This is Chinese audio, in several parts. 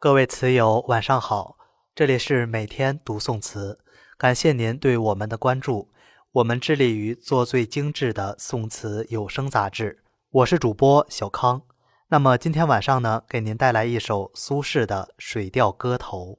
各位词友，晚上好！这里是每天读宋词，感谢您对我们的关注。我们致力于做最精致的宋词有声杂志。我是主播小康。那么今天晚上呢，给您带来一首苏轼的《水调歌头》。《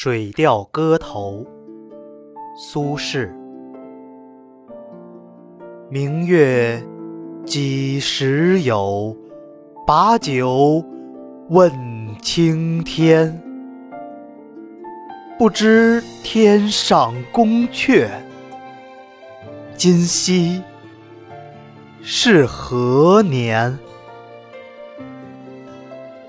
水调歌头》苏轼：明月几时有？把酒问青天。不知天上宫阙，今夕是何年？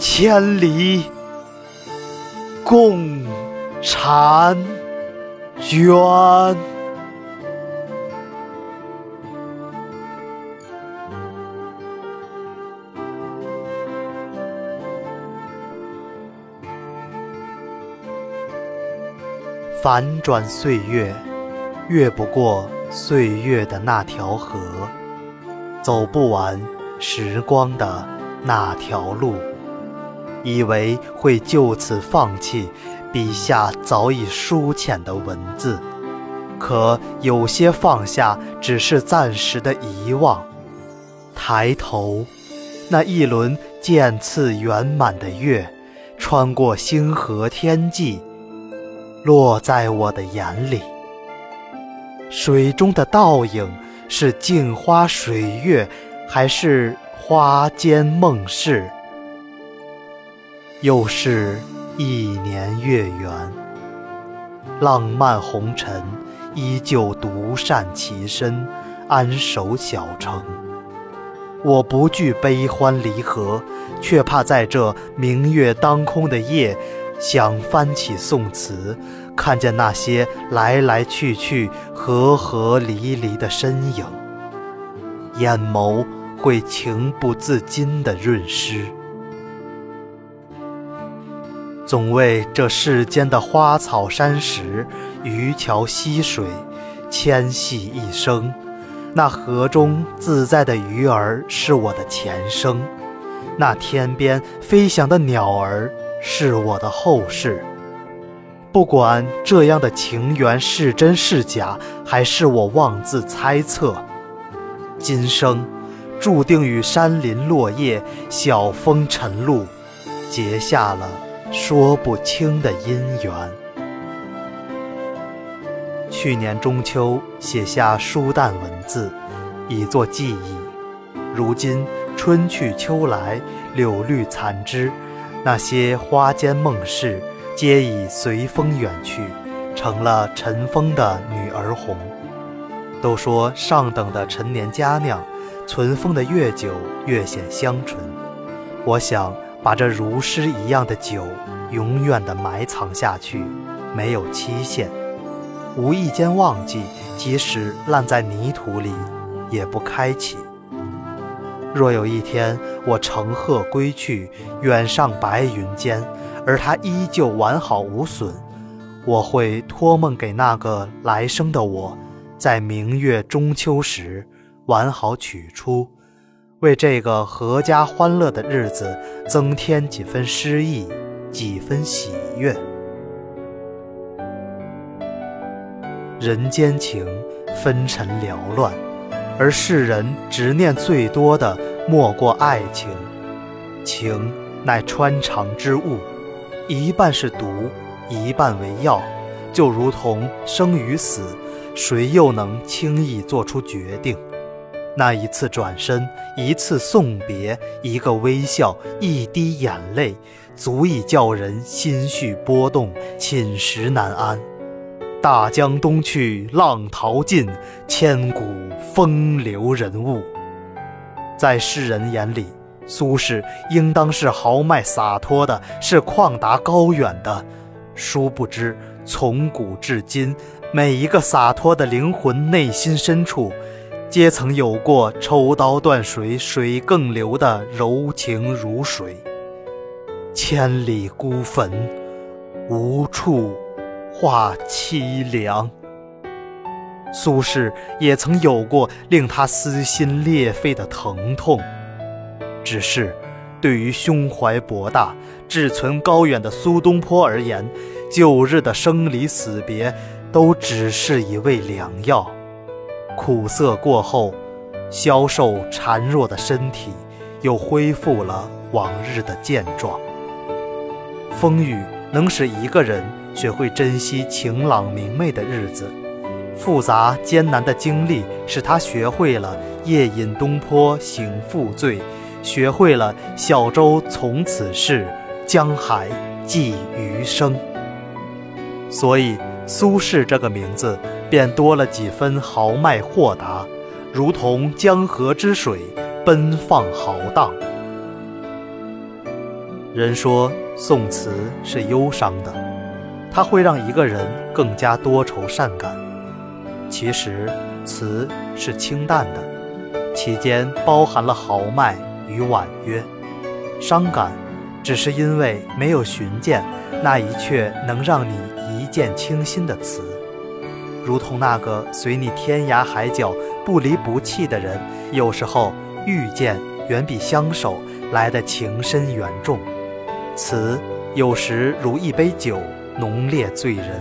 千里共婵娟。反转岁月，越不过岁月的那条河，走不完时光的那条路。以为会就此放弃笔下早已书浅的文字，可有些放下只是暂时的遗忘。抬头，那一轮渐次圆满的月，穿过星河天际，落在我的眼里。水中的倒影是镜花水月，还是花间梦事？又是一年月圆，浪漫红尘依旧独善其身，安守小城。我不惧悲欢离合，却怕在这明月当空的夜，想翻起宋词，看见那些来来去去、合合离离的身影，眼眸会情不自禁地润湿。总为这世间的花草山石、渔樵溪水牵系一生，那河中自在的鱼儿是我的前生，那天边飞翔的鸟儿是我的后世。不管这样的情缘是真是假，还是我妄自猜测，今生注定与山林落叶、晓风晨露结下了。说不清的姻缘。去年中秋写下书淡文字，以作记忆。如今春去秋来，柳绿残枝，那些花间梦事，皆已随风远去，成了尘封的女儿红。都说上等的陈年佳酿，存封的越久越显香醇。我想。把这如诗一样的酒永远地埋藏下去，没有期限。无意间忘记，即使烂在泥土里，也不开启。若有一天我乘鹤归去，远上白云间，而它依旧完好无损，我会托梦给那个来生的我，在明月中秋时完好取出。为这个阖家欢乐的日子增添几分诗意，几分喜悦。人间情，纷尘缭乱，而世人执念最多的莫过爱情。情乃穿肠之物，一半是毒，一半为药，就如同生与死，谁又能轻易做出决定？那一次转身，一次送别，一个微笑，一滴眼泪，足以叫人心绪波动，寝食难安。大江东去，浪淘尽，千古风流人物。在世人眼里，苏轼应当是豪迈洒脱的，是旷达高远的。殊不知，从古至今，每一个洒脱的灵魂内心深处。皆曾有过抽刀断水，水更流的柔情如水。千里孤坟，无处话凄凉。苏轼也曾有过令他撕心裂肺的疼痛，只是对于胸怀博大、志存高远的苏东坡而言，旧日的生离死别，都只是一味良药。苦涩过后，消瘦孱弱的身体又恢复了往日的健壮。风雨能使一个人学会珍惜晴朗明媚的日子，复杂艰难的经历使他学会了夜饮东坡醒复醉，学会了小舟从此逝，江海寄余生。所以，苏轼这个名字。便多了几分豪迈豁达，如同江河之水，奔放豪荡。人说宋词是忧伤的，它会让一个人更加多愁善感。其实词是清淡的，其间包含了豪迈与婉约。伤感，只是因为没有寻见那一阙能让你一见倾心的词。如同那个随你天涯海角不离不弃的人，有时候遇见远比相守来的情深缘重。词有时如一杯酒，浓烈醉人。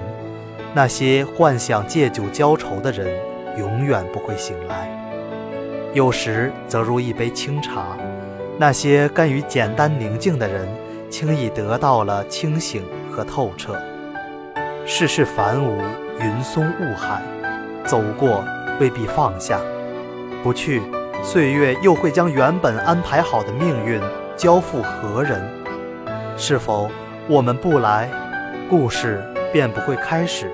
那些幻想借酒浇愁的人，永远不会醒来。有时则如一杯清茶，那些甘于简单宁静的人，轻易得到了清醒和透彻。世事繁芜。云松雾海，走过未必放下，不去，岁月又会将原本安排好的命运交付何人？是否我们不来，故事便不会开始；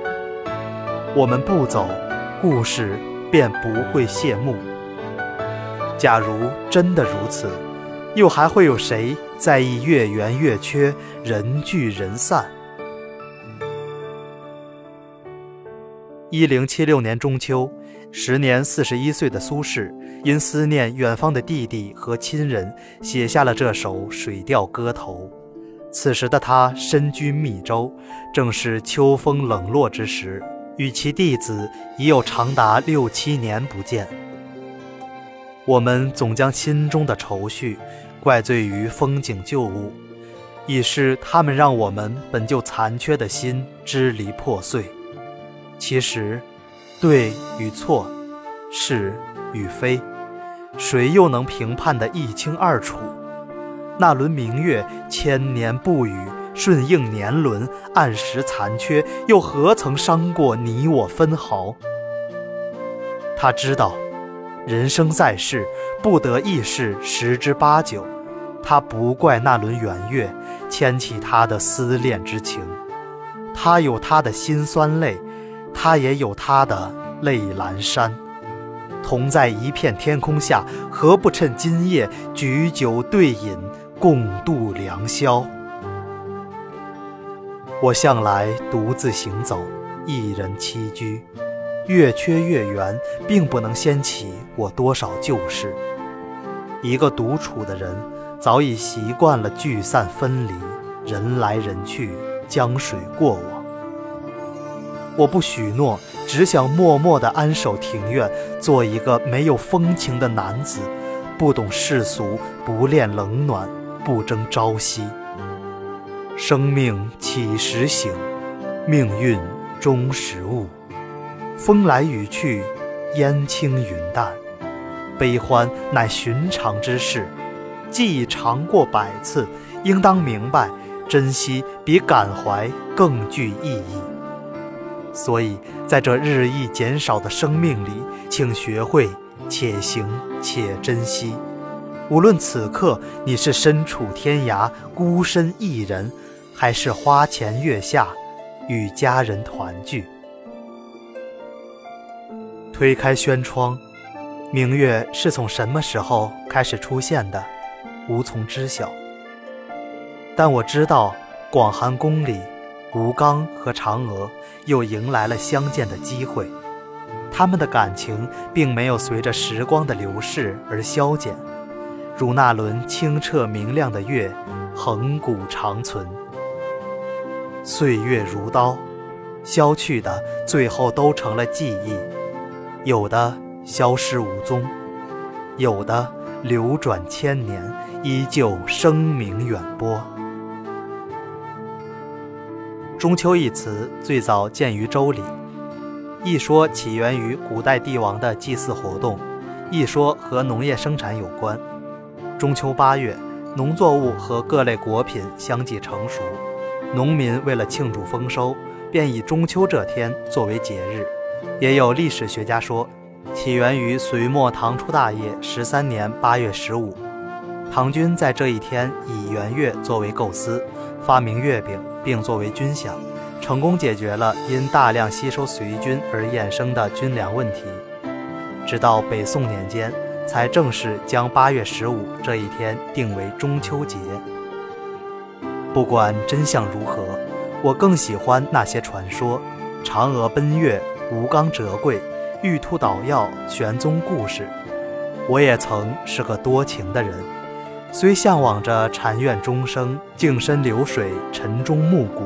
我们不走，故事便不会谢幕？假如真的如此，又还会有谁在意月圆月缺，人聚人散？一零七六年中秋，时年四十一岁的苏轼，因思念远方的弟弟和亲人，写下了这首《水调歌头》。此时的他身居密州，正是秋风冷落之时，与其弟子已有长达六七年不见。我们总将心中的愁绪怪罪于风景旧物，已是他们让我们本就残缺的心支离破碎。其实，对与错，是与非，谁又能评判得一清二楚？那轮明月千年不语，顺应年轮，按时残缺，又何曾伤过你我分毫？他知道，人生在世，不得意事十之八九。他不怪那轮圆月牵起他的思恋之情，他有他的辛酸泪。他也有他的泪阑珊，同在一片天空下，何不趁今夜举酒对饮，共度良宵？我向来独自行走，一人栖居，月缺月圆，并不能掀起我多少旧事。一个独处的人，早已习惯了聚散分离，人来人去，江水过往。我不许诺，只想默默地安守庭院，做一个没有风情的男子，不懂世俗，不恋冷暖，不争朝夕。生命起时醒，命运终时悟。风来雨去，烟轻云淡，悲欢乃寻常之事。既已尝过百次，应当明白，珍惜比感怀更具意义。所以，在这日益减少的生命里，请学会且行且珍惜。无论此刻你是身处天涯孤身一人，还是花前月下与家人团聚。推开轩窗，明月是从什么时候开始出现的，无从知晓。但我知道，广寒宫里，吴刚和嫦娥又迎来了相见的机会。他们的感情并没有随着时光的流逝而消减。如那轮清澈明亮的月，恒古长存。岁月如刀，消去的最后都成了记忆，有的消失无踪，有的流转千年，依旧声名远播。中秋一词最早见于《周礼》，一说起源于古代帝王的祭祀活动，一说和农业生产有关。中秋八月，农作物和各类果品相继成熟，农民为了庆祝丰收，便以中秋这天作为节日。也有历史学家说，起源于隋末唐初大业十三年八月十五，唐军在这一天以圆月作为构思，发明月饼，并作为军饷，成功解决了因大量吸收隋军而衍生的军粮问题。直到北宋年间。才正式将八月十五这一天定为中秋节。不管真相如何，我更喜欢那些传说：嫦娥奔月、吴刚折桂、玉兔捣药、玄宗故事。我也曾是个多情的人，虽向往着禅院钟声、静身流水、晨钟暮鼓，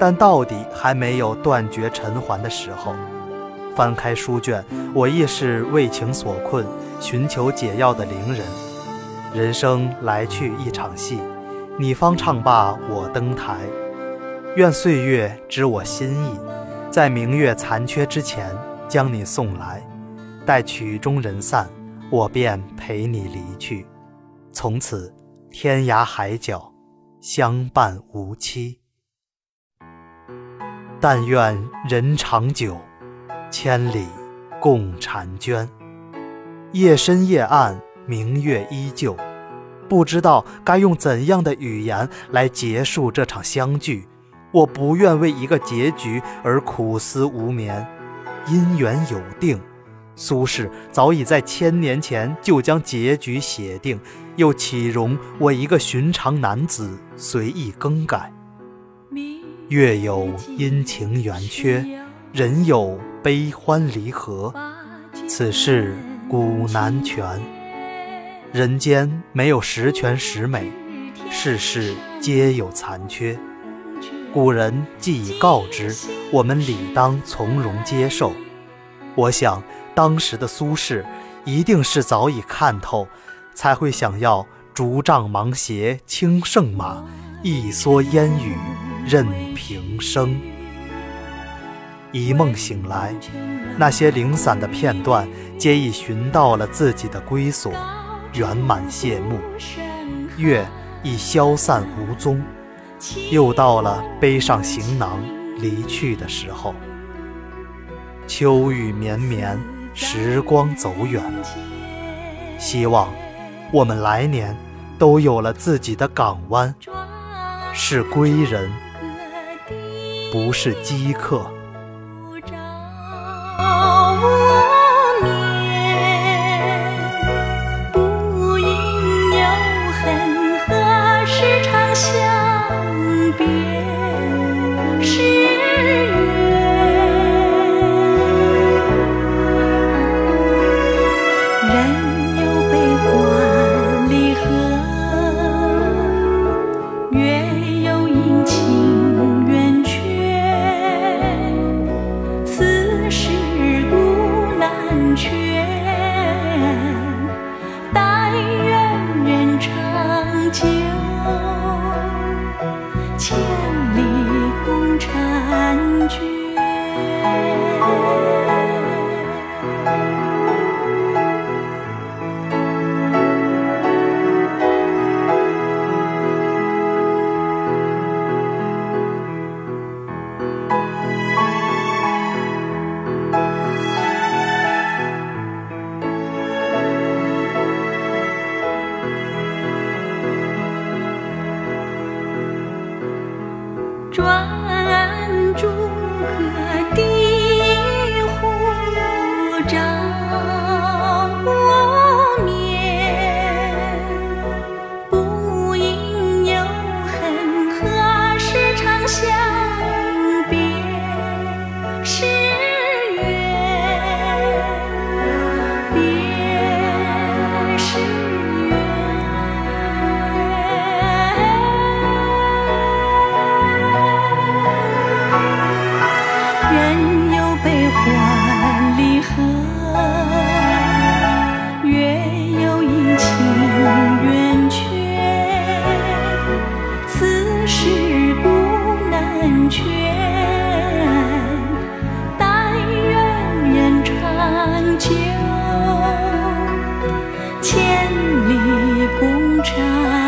但到底还没有断绝尘寰的时候。翻开书卷，我亦是为情所困。寻求解药的伶人，人生来去一场戏，你方唱罢我登台。愿岁月知我心意，在明月残缺之前将你送来。待曲终人散，我便陪你离去，从此天涯海角相伴无期。但愿人长久，千里共婵娟。夜深夜暗，明月依旧，不知道该用怎样的语言来结束这场相聚。我不愿为一个结局而苦思无眠。姻缘有定，苏轼早已在千年前就将结局写定，又岂容我一个寻常男子随意更改？月有阴晴圆缺，人有悲欢离合，此事。古难全，人间没有十全十美，世事皆有残缺。古人既已告知，我们理当从容接受。我想，当时的苏轼一定是早已看透，才会想要竹杖芒鞋轻胜马，一蓑烟雨任平生。一梦醒来，那些零散的片段皆已寻到了自己的归所，圆满谢幕。月已消散无踪，又到了背上行囊离去的时候。秋雨绵绵，时光走远。希望我们来年都有了自己的港湾，是归人，不是饥客。久，千里共婵娟。